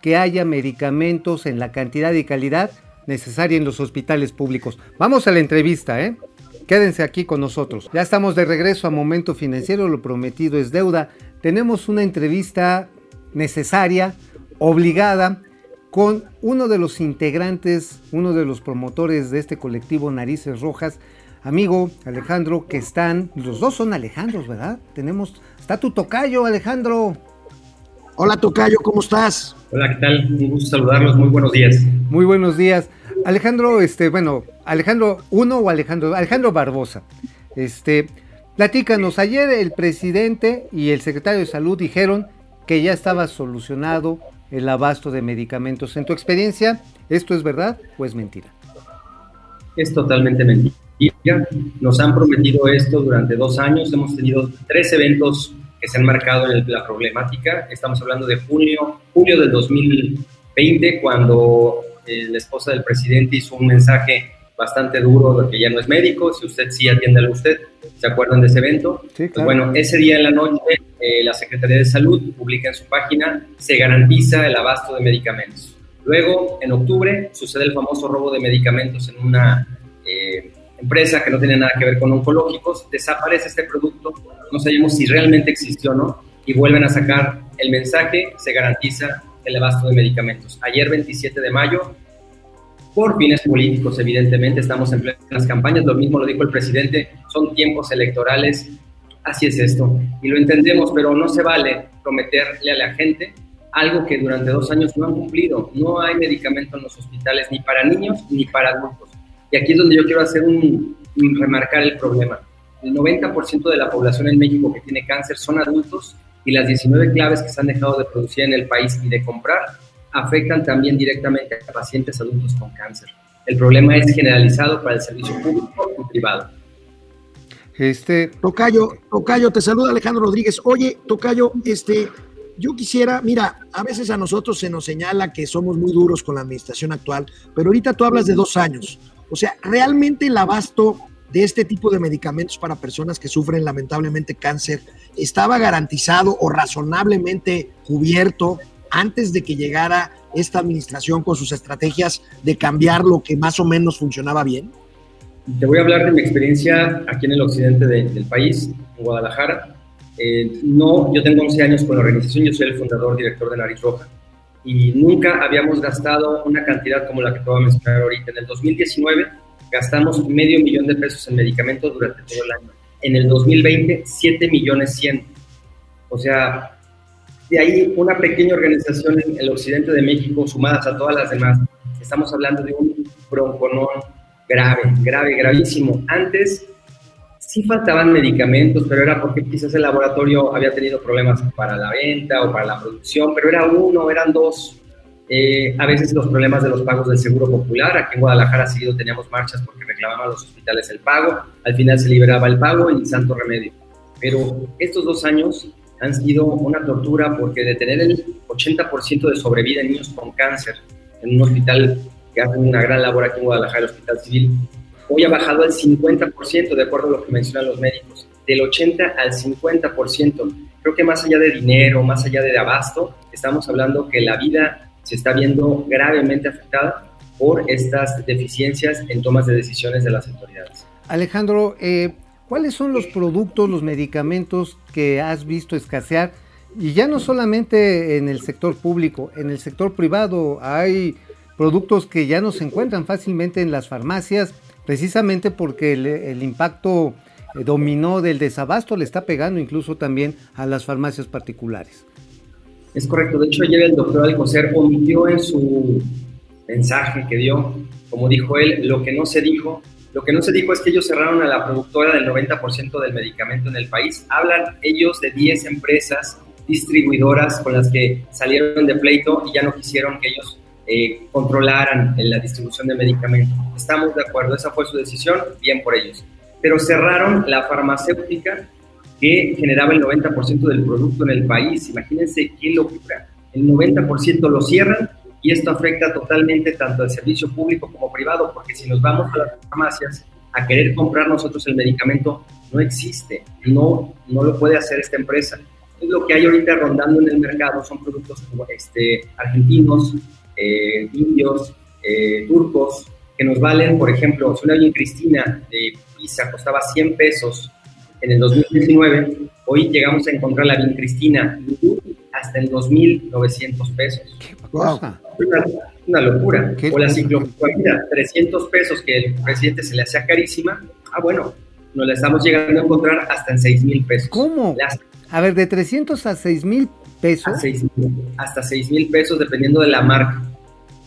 que haya medicamentos en la cantidad y calidad necesaria en los hospitales públicos. Vamos a la entrevista, ¿eh? Quédense aquí con nosotros. Ya estamos de regreso a Momento Financiero, lo prometido es deuda. Tenemos una entrevista necesaria, obligada, con uno de los integrantes, uno de los promotores de este colectivo Narices Rojas, amigo Alejandro, que están, los dos son Alejandros, ¿verdad? Tenemos, está tu tocayo, Alejandro. Hola, Tocayo, ¿cómo estás? Hola, ¿qué tal? Un gusto saludarlos, muy buenos días. Muy buenos días. Alejandro, este, bueno, Alejandro 1 o Alejandro, Alejandro Barbosa. Este, platícanos, ayer el presidente y el secretario de salud dijeron que ya estaba solucionado el abasto de medicamentos. En tu experiencia, ¿esto es verdad o es mentira? Es totalmente mentira. Nos han prometido esto durante dos años. Hemos tenido tres eventos que se han marcado en la problemática. Estamos hablando de junio, julio del 2020, cuando eh, la esposa del presidente hizo un mensaje bastante duro de que ya no es médico, si usted sí atiéndalo usted. ¿Se acuerdan de ese evento? Sí, Pues bueno, ese día en la noche, eh, la Secretaría de Salud publica en su página, se garantiza el abasto de medicamentos. Luego, en octubre, sucede el famoso robo de medicamentos en una eh, empresa que no tiene nada que ver con oncológicos, desaparece este producto, no sabemos si realmente existió o no, y vuelven a sacar el mensaje, se garantiza el abasto de medicamentos. Ayer, 27 de mayo, por fines políticos, evidentemente, estamos en plenas campañas, lo mismo lo dijo el presidente, son tiempos electorales, así es esto, y lo entendemos, pero no se vale prometerle a la gente algo que durante dos años no han cumplido. No hay medicamento en los hospitales ni para niños ni para adultos. Y aquí es donde yo quiero hacer un, remarcar el problema. El 90% de la población en México que tiene cáncer son adultos y las 19 claves que se han dejado de producir en el país y de comprar afectan también directamente a pacientes adultos con cáncer. El problema es generalizado para el servicio público y privado. Este, Tocayo, Tocayo, te saluda Alejandro Rodríguez. Oye, Tocayo, este, yo quisiera, mira, a veces a nosotros se nos señala que somos muy duros con la administración actual, pero ahorita tú hablas de dos años. O sea, ¿realmente el abasto de este tipo de medicamentos para personas que sufren lamentablemente cáncer estaba garantizado o razonablemente cubierto antes de que llegara esta administración con sus estrategias de cambiar lo que más o menos funcionaba bien? Te voy a hablar de mi experiencia aquí en el occidente de- del país, en Guadalajara. Eh, no, yo tengo 11 años con la organización, yo soy el fundador, director de Nariz Roja, y nunca habíamos gastado una cantidad como la que te voy a mencionar ahorita. En el 2019 gastamos medio millón de pesos en medicamentos durante todo el año. En el 2020, 7 millones 100. O sea, de ahí una pequeña organización en el occidente de México, sumadas a todas las demás, estamos hablando de un bronconón grave, grave, gravísimo. Antes sí faltaban medicamentos, pero era porque quizás el laboratorio había tenido problemas para la venta o para la producción, pero era uno, eran dos. Eh, a veces los problemas de los pagos del Seguro Popular. Aquí en Guadalajara seguido teníamos marchas porque reclamaban los hospitales el pago. Al final se liberaba el pago y santo remedio. Pero estos dos años han sido una tortura porque de tener el 80% de sobrevida en niños con cáncer en un hospital que hace una gran labor aquí en Guadalajara, el Hospital Civil, hoy ha bajado al 50%, de acuerdo a lo que mencionan los médicos, del 80 al 50%. Creo que más allá de dinero, más allá de abasto, estamos hablando que la vida se está viendo gravemente afectada por estas deficiencias en tomas de decisiones de las autoridades. Alejandro, eh, ¿cuáles son los productos, los medicamentos que has visto escasear? Y ya no solamente en el sector público, en el sector privado hay productos que ya no se encuentran fácilmente en las farmacias, precisamente porque el, impacto eh, dominó del desabasto le está pegando incluso también a las farmacias particulares. Es correcto, de hecho ayer el doctor Alcocer omitió en su mensaje que dio, como dijo él, lo que no se dijo. Lo que no se dijo es que ellos cerraron a la productora del 90% del medicamento en el país. Hablan ellos de 10 empresas distribuidoras con las que salieron de pleito y ya no quisieron que ellos eh, controlaran la distribución de medicamentos. Estamos de acuerdo, esa fue su decisión, bien por ellos. Pero cerraron la farmacéutica que generaba el 90% del producto en el país. Imagínense qué locura. El 90% lo cierran y esto afecta totalmente tanto al servicio público como privado, porque si nos vamos a las farmacias a querer comprar nosotros el medicamento, no existe, no, no lo puede hacer esta empresa. Es lo que hay ahorita rondando en el mercado, son productos este, argentinos, eh, indios, eh, turcos, que nos valen, por ejemplo, si una bien Cristina de Pisa costaba 100 pesos en el 2019, hoy llegamos a encontrar la bien Cristina hasta en 2.900 pesos. Wow. Una, una locura. O la ciclopamida, 300 pesos que el presidente se le hacía carísima. Ah, bueno, nos la estamos llegando a encontrar hasta en 6 mil pesos. ¿Cómo? a ver, de 300 a 6 mil pesos. hasta 6 mil pesos dependiendo de la marca.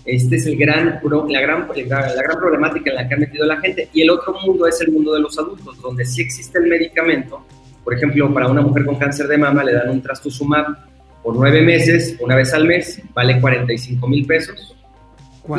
Este es el gran, la, gran, la, gran problemática en la que ha metido la gente. Y el otro mundo es el mundo de los adultos, donde sí existe el medicamento. Por ejemplo, para una mujer con cáncer de mama le dan un trastuzumab por nueve meses, una vez al mes, vale 45 mil pesos.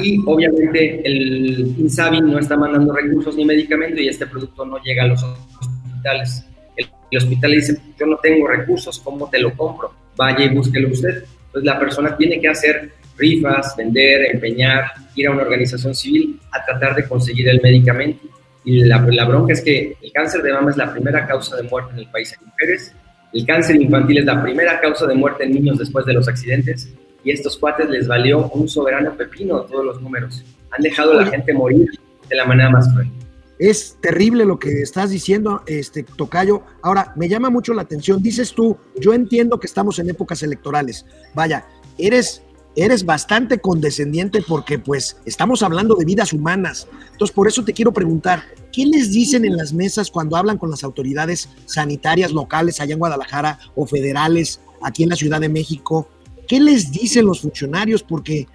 Y obviamente el INSABI no está mandando recursos ni medicamento y este producto no llega a los hospitales. El, el hospital le dice, yo no tengo recursos, ¿cómo te lo compro? Vaya y búsquelo usted. Entonces la persona tiene que hacer rifas, vender, empeñar, ir a una organización civil a tratar de conseguir el medicamento. Y la, la, bronca es que el cáncer de mama es la primera causa de muerte en el país en mujeres, el cáncer infantil es la primera causa de muerte en niños después de los accidentes, y estos cuates les valió un soberano pepino todos los números. Han dejado a la gente morir de la manera más cruel. Es terrible lo que estás diciendo, este Tocayo. Ahora, me llama mucho la atención. Dices tú, yo entiendo que estamos en épocas electorales. Vaya, eres eres bastante condescendiente porque pues estamos hablando de vidas humanas. Entonces, por eso te quiero preguntar, ¿qué les dicen en las mesas cuando hablan con las autoridades sanitarias locales allá en Guadalajara o federales aquí en la Ciudad de México? ¿Qué les dicen los funcionarios? Porque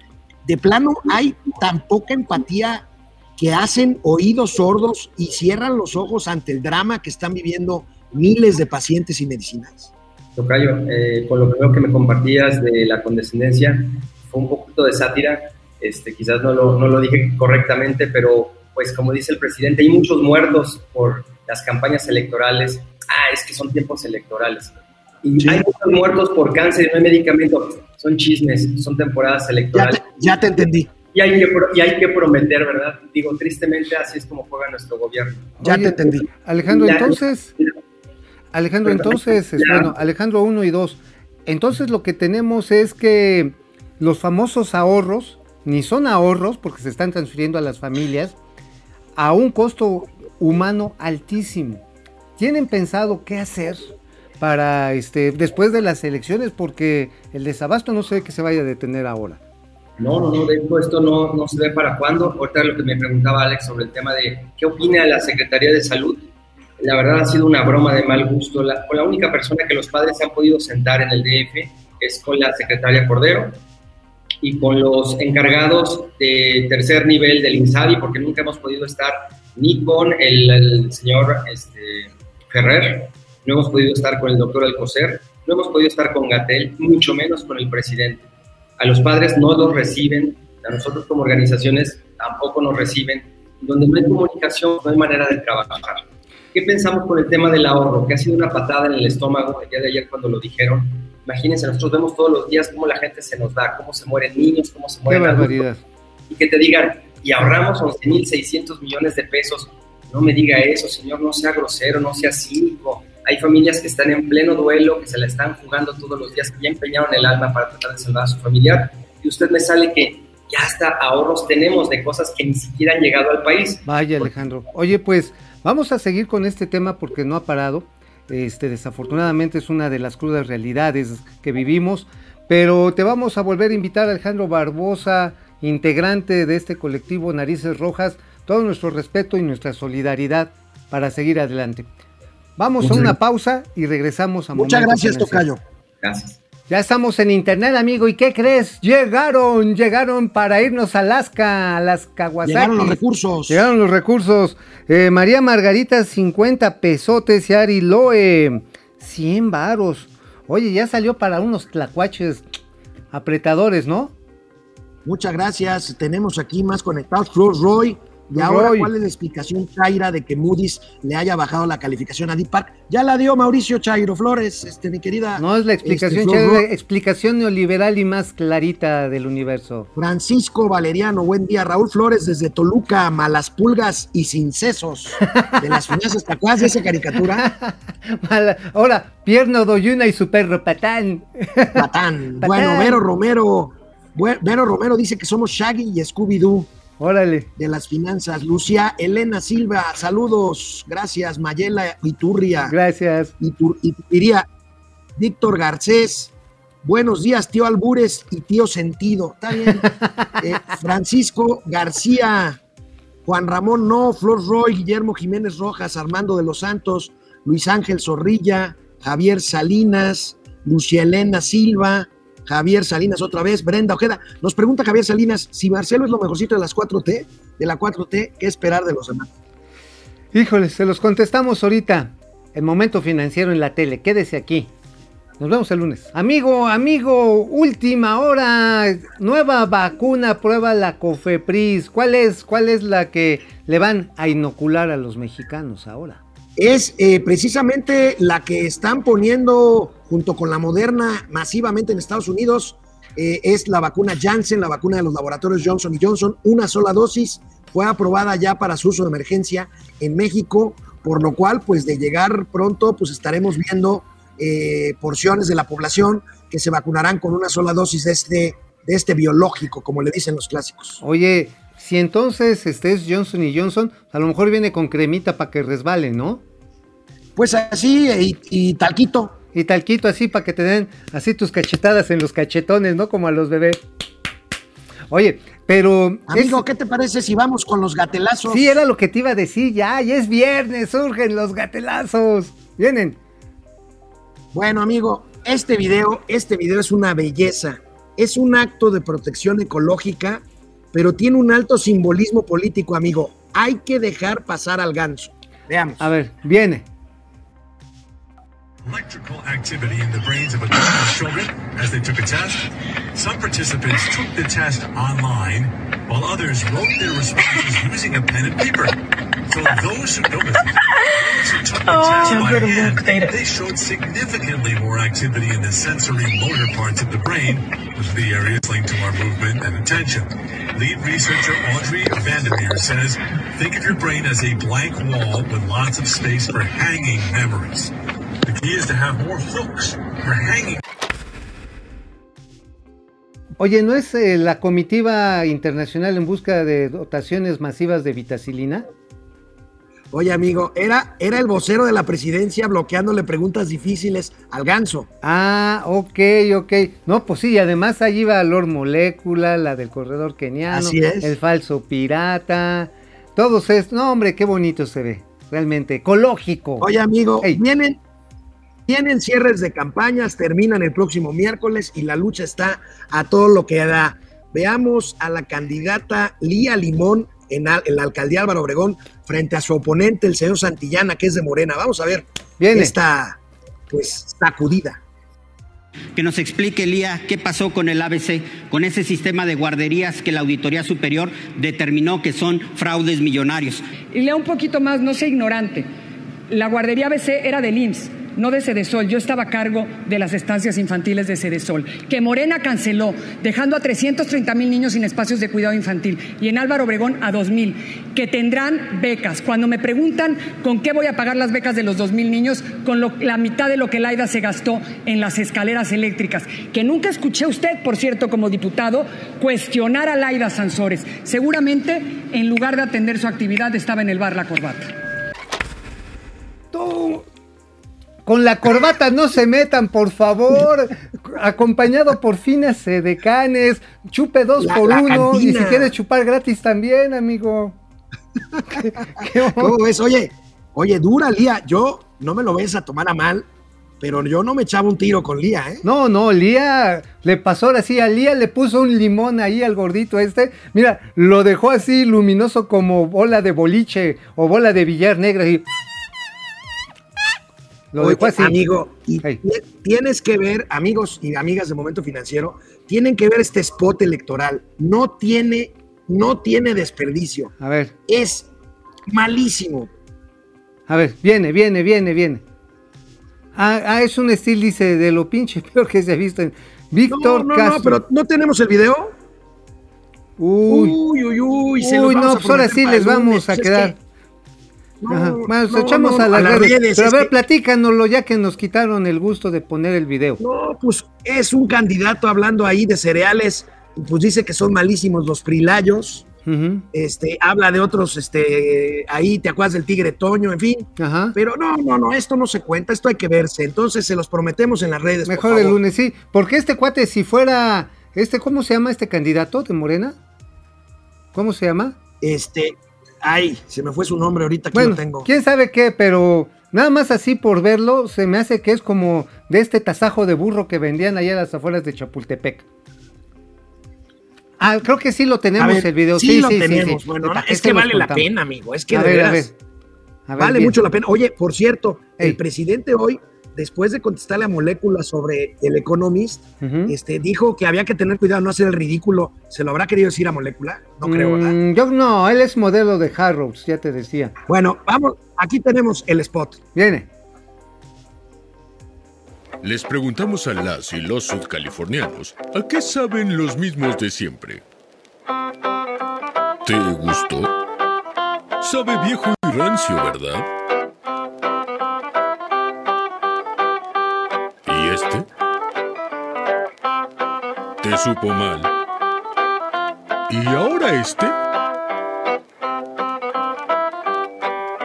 de plano hay tan poca empatía que hacen oídos sordos y cierran los ojos ante el drama que están viviendo miles de pacientes y medicinas. Tocayo, eh, con lo primero que me compartías de la condescendencia, fue un poquito de sátira, este, quizás no lo, no lo dije correctamente, pero pues como dice el presidente, hay muchos muertos por las campañas electorales. Ah, es que son tiempos electorales. Y hay muchos muertos por cáncer no hay medicamento. Son chismes, son temporadas electorales. Ya te, entendí. Y hay, que, y hay que prometer, ¿verdad? Digo, tristemente así es como juega nuestro gobierno. Ya te entendí. Alejandro, entonces... Alejandro, entonces, bueno, Alejandro 1 y 2. Entonces lo que tenemos es que los famosos ahorros, ni son ahorros porque se están transfiriendo a las familias, a un costo humano altísimo. ¿Tienen pensado qué hacer para este después de las elecciones? Porque el desabasto no sé que se vaya a detener ahora. No, no, no, de hecho esto no, no se ve para cuándo. Ahorita lo que me preguntaba Alex sobre el tema de qué opina la Secretaría de Salud la verdad ha sido una broma de mal gusto. La, la única persona que los padres se han podido sentar en el DF es con la secretaria Cordero y con los encargados de tercer nivel del INSABI, porque nunca hemos podido estar ni con el, señor este, Ferrer, no hemos podido estar con el doctor Alcocer, no hemos podido estar con Gatel, mucho menos con el presidente. A los padres no los reciben, a nosotros como organizaciones tampoco nos reciben, donde no hay comunicación, no hay manera de trabajar. ¿Qué pensamos con el tema del ahorro? Que ha sido una patada en el estómago el día de ayer cuando lo dijeron. Imagínense, nosotros vemos todos los días cómo la gente se nos da, cómo se mueren niños, cómo se Qué mueren barbaridad. adultos. Y que te digan, y ahorramos 11.600 millones de pesos. No me diga eso, señor, no sea grosero, no sea cínico. Hay familias que están en pleno duelo, que se la están jugando todos los días, que ya empeñaron el alma para tratar de salvar a su familiar. Y usted me sale que ya hasta ahorros tenemos de cosas que ni siquiera han llegado al país. Vaya, Alejandro. Oye, pues vamos a seguir con este tema porque no ha parado. Este, desafortunadamente es una de las crudas realidades que vivimos, pero te vamos a volver a invitar, Alejandro Barbosa, integrante de este colectivo Narices Rojas, todo nuestro respeto y nuestra solidaridad para seguir adelante. Vamos a una pausa y regresamos a Muchas gracias. Tocayo. Gracias. Ya estamos en internet, amigo. ¿Y qué crees? Llegaron, llegaron para irnos a Alaska, a las Kawasaki. Llegaron los recursos. Llegaron los recursos. Eh, María Margarita, 50 pesotes. Y Ari Loe, 100 varos. Oye, ya salió para unos tlacuaches apretadores, ¿no? Muchas gracias. Tenemos aquí más conectados. Flor Roy. Y ahora, Roy. ¿cuál es la explicación, Chaira, de que Moody's le haya bajado la calificación a Deep Park? Ya la dio Mauricio Chairo Flores, este, mi querida. No es la explicación, este, es la explicación neoliberal y más clarita del universo. Francisco Valeriano, buen día. Raúl Flores desde Toluca, malas pulgas y sin sesos. De las finanzas, ¿te acuerdas de esa caricatura? [laughs] Mala- Ahora, Pierno Doyuna y su perro Patán. Patán. [laughs] Patán. Bueno, Vero Romero. Vero Romero dice que somos Shaggy y Scooby-Doo Órale. de las finanzas. Lucía Elena Silva, saludos. Gracias. Mayela Iturria. Gracias. Itur- Ituría. Víctor Garcés. Buenos días, tío Albures y tío Sentido. Está bien. [laughs] Eh, Francisco García. Juan Ramón No, Flor Roy, Guillermo Jiménez Rojas, Armando de los Santos, Luis Ángel Zorrilla, Javier Salinas, Lucia Elena Silva, Javier Salinas otra vez, Brenda Ojeda. Nos pregunta Javier Salinas si Marcelo es lo mejorcito de las 4T, de la 4T, ¿qué esperar de los demás? Híjole, se los contestamos ahorita. El momento financiero en la tele. Quédese aquí. Nos vemos el lunes. Amigo, amigo, última hora. Nueva vacuna, prueba la Cofepris. ¿Cuál es, cuál es la que le van a inocular a los mexicanos ahora? es eh, precisamente la que están poniendo junto con la moderna masivamente en Estados Unidos. eh, es la vacuna Janssen, la vacuna de los laboratorios Johnson Johnson, una sola dosis, fue aprobada ya para su uso de emergencia en México, por lo cual, pues de llegar pronto, pues estaremos viendo eh, porciones de la población que se vacunarán con una sola dosis de este, de este biológico, como le dicen los clásicos. Oye, si entonces este es Johnson y Johnson, a lo mejor viene con cremita para que resbale, ¿no? Pues así, y, y talquito. Y talquito así para que te den así tus cachetadas en los cachetones, ¿no? Como a los bebés. Oye, pero... Amigo, es- ¿qué te parece si vamos con los gatelazos? Sí, era lo que te iba a decir, ya, ya es viernes, surgen los gatelazos. Vienen. Bueno, amigo, este video, este video es una belleza. Es un acto de protección ecológica, pero tiene un alto simbolismo político, amigo. Hay que dejar pasar al ganso. Veamos. A ver, viene. Electrical activity in the brains of a group of children as they took a test. Some participants took the test online, while others wrote their responses using a pen and paper. So those who, no, those who took the oh. test by hand, they showed significantly more activity in the sensory motor parts of the brain, which are the areas linked to our movement and attention. Lead researcher Audrey Vandermeer says, think of your brain as a blank wall with lots of space for hanging memories. Oye, ¿no es eh, la comitiva internacional en busca de dotaciones masivas de vitacilina? Oye, amigo, era, era el vocero de la presidencia bloqueándole preguntas difíciles al ganso. Ah, ok, ok. No, pues sí, y además ahí iba Lord Molécula, la del corredor keniano, Así es. el falso pirata, todos estos. No, hombre, qué bonito se ve, realmente, ecológico. Oye, amigo, Ey. vienen, vienen cierres de campañas, terminan el próximo miércoles y la lucha está a todo lo que da. Veamos a la candidata Lía Limón en, al- en la alcaldía Álvaro Obregón frente a su oponente, el señor Santillana, que es de Morena. Vamos a ver Viene. esta pues sacudida. Que nos explique, Lía, qué pasó con el ABC, con ese sistema de guarderías que la Auditoría Superior determinó que son fraudes millonarios. Y lea un poquito más, no sea ignorante. La guardería ABC era del IMSS no de Cedesol, yo estaba a cargo de las estancias infantiles de Cedesol, que Morena canceló, dejando a 330 mil niños sin espacios de cuidado infantil y en Álvaro Obregón a 2 mil, que tendrán becas. Cuando me preguntan con qué voy a pagar las becas de los 2 mil niños, con lo- la mitad de lo que Laida se gastó en las escaleras eléctricas, que nunca escuché a usted, por cierto, como diputado, cuestionar a Laida Sansores. Seguramente, en lugar de atender su actividad, estaba en el bar La Corbata. Con la corbata no se metan, por favor. Acompañado por fines decanes. Chupe dos La- por la uno. Y si quieres chupar gratis también, amigo. ¿Qué- qué onda? ¿Cómo ves? Oye, oye, dura Lía. Yo no me lo ves a tomar a mal, pero yo no me echaba un tiro con Lía, ¿eh? No, no, Lía le pasó ahora sí, a Lía le puso un limón ahí al gordito este. Mira, lo dejó así luminoso como bola de boliche o bola de billar negra. Así. Lo Oye, así. Amigo, y tienes que ver, amigos y amigas de Momento Financiero, tienen que ver este spot electoral. No tiene, no tiene desperdicio. A ver, Es malísimo. a ver, viene, viene, viene, viene. Ah, ah, es un estilo, dice, de lo pinche peor que se ha visto en No, Víctor no, Castro. no, pero ¿no tenemos el video? Uy, Uy, uy, uy. se uy, no, pues ahora sí les vamos a Es que- quedar. no, Ajá. Bueno, nos no, echamos no, a las redes. Pero a ver, que- platícanoslo ya que nos quitaron el gusto de poner el video. No, pues es un candidato hablando ahí de cereales, pues dice que son malísimos los prilayos, este, habla de otros, este, ahí te acuerdas del tigre Toño, en fin, Ajá. pero no, no, no, esto no se cuenta, esto hay que verse, entonces se los prometemos en las redes. Mejor el lunes, sí. Porque este cuate, si fuera. este ¿Cómo se llama este candidato de Morena? ¿Cómo se llama? Este, ay, se me fue su nombre ahorita, Bueno, lo tengo. quién sabe qué, pero nada más así por verlo, se me hace que es como de este tasajo de burro que vendían allá a las afueras de Chapultepec. Ah, creo que sí lo tenemos ver, el video. sí, Sí, lo sí, tenemos, sí. bueno, ¿Para qué es que vale la pena, amigo, es que a de ver, a ver. A ver, vale bien. mucho la pena. Oye, por cierto, Ey. el presidente hoy, después de contestarle a Molécula sobre el Economist, este, dijo que había que tener cuidado, no hacer el ridículo. ¿Se lo habrá querido decir a Molécula? No creo, ¿verdad? Mm, yo no, él es modelo de Harrods, ya te decía. Bueno, vamos, aquí tenemos el spot. Viene. Les preguntamos a las y los sudcalifornianos a qué saben los mismos de siempre. ¿Te gustó? Sabe viejo y rancio, ¿verdad? Este? ¿Te supo mal? ¿Y ahora este?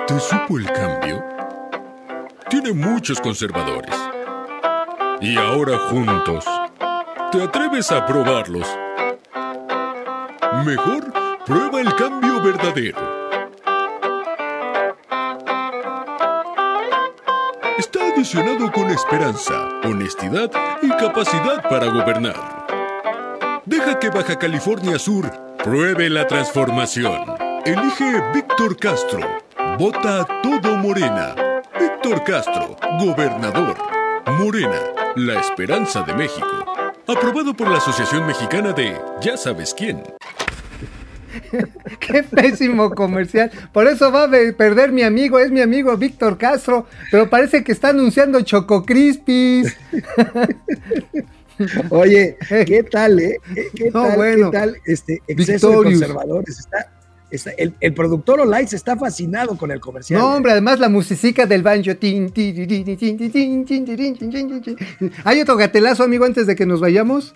¿Te supo el cambio? Tiene muchos conservadores. Y ahora juntos, ¿te atreves a probarlos? Mejor prueba el cambio verdadero. Está adicionado con esperanza, honestidad y capacidad para gobernar. Deja que Baja California Sur pruebe la transformación. Elige Víctor Castro. Vota todo Morena. Víctor Castro, gobernador. Morena, la esperanza de México. Aprobado por la Asociación Mexicana de Ya sabes quién. Qué pésimo comercial. Por eso va a perder mi amigo, es mi amigo Víctor Castro, pero parece que está anunciando Choco Crispis. Oye, ¿qué tal, eh? ¿Qué, No, tal, bueno. qué tal este exceso Victorious. de conservadores? Está, está- el, el productor Olights está fascinado con el comercial. No, eh. hombre, además la musiquita del banjo. ¿Hay otro gatelazo, amigo, antes de que nos vayamos?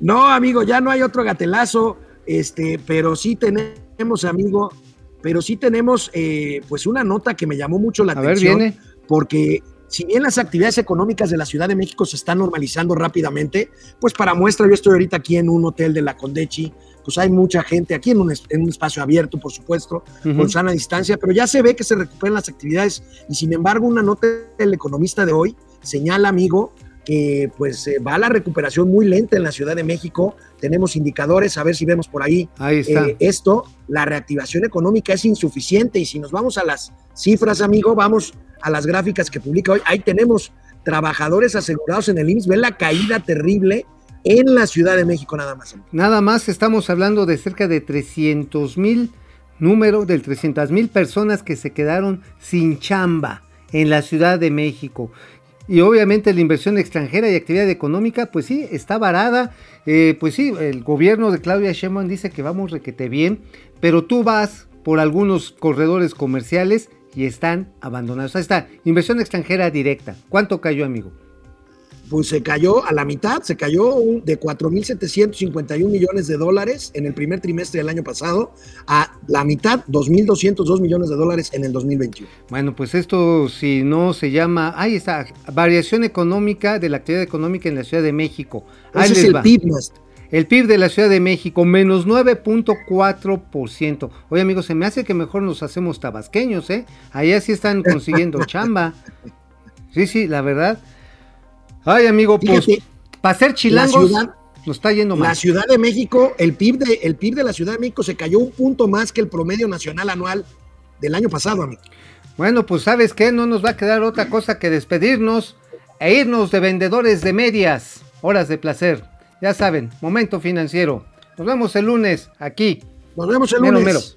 No, amigo, ya no hay otro gatelazo, este, pero sí tenemos, amigo, pero sí tenemos, eh, pues una nota que me llamó mucho la A ver, atención, viene. porque si bien las actividades económicas de la Ciudad de México se están normalizando rápidamente, pues para muestra, yo estoy ahorita aquí en un hotel de la Condechi, pues hay mucha gente aquí en un, en un espacio abierto, por supuesto, con sana distancia, pero ya se ve que se recuperan las actividades y sin embargo una nota del economista de hoy señala, amigo, que pues eh, va la recuperación muy lenta en la Ciudad de México. Tenemos indicadores, a ver si vemos por ahí, Ahí está. eh, esto. La reactivación económica es insuficiente y si nos vamos a las cifras, amigo, vamos a las gráficas que publica hoy. Ahí tenemos trabajadores asegurados en el IMSS. Ve la caída terrible en la Ciudad de México nada más. Nada más estamos hablando de cerca de 300 mil número de 300 mil personas que se quedaron sin chamba en la Ciudad de México. Y obviamente la inversión extranjera y actividad económica, pues sí, está varada. Eh, pues sí, el gobierno de Claudia Sheinbaum dice que vamos requete bien, pero tú vas por algunos corredores comerciales y están abandonados. Ahí está, inversión extranjera directa. ¿Cuánto cayó, amigo? Pues se cayó a la mitad, se cayó de 4.751 millones de dólares en el primer trimestre del año pasado a la mitad, 2.202 millones de dólares en el 2021. Bueno, pues esto si no se llama, ahí está, variación económica de la actividad económica en la Ciudad de México. Ahí Ese es el PIB, El PIB de la Ciudad de México, menos 9.4%. Oye, amigos, se me hace que mejor nos hacemos tabasqueños, ¿eh? Allá sí están consiguiendo [laughs] chamba. Sí, sí, la verdad. Ay, amigo, pues para ser chilangos nos está yendo mal. La Ciudad de México, el PIB de, el PIB de la Ciudad de México se cayó un punto más que el promedio nacional anual del año pasado, amigo. Bueno, pues sabes qué, no nos va a quedar otra cosa que despedirnos e irnos de vendedores de medias. Horas de placer. Ya saben, momento financiero. Nos vemos el lunes aquí. Nos vemos el lunes.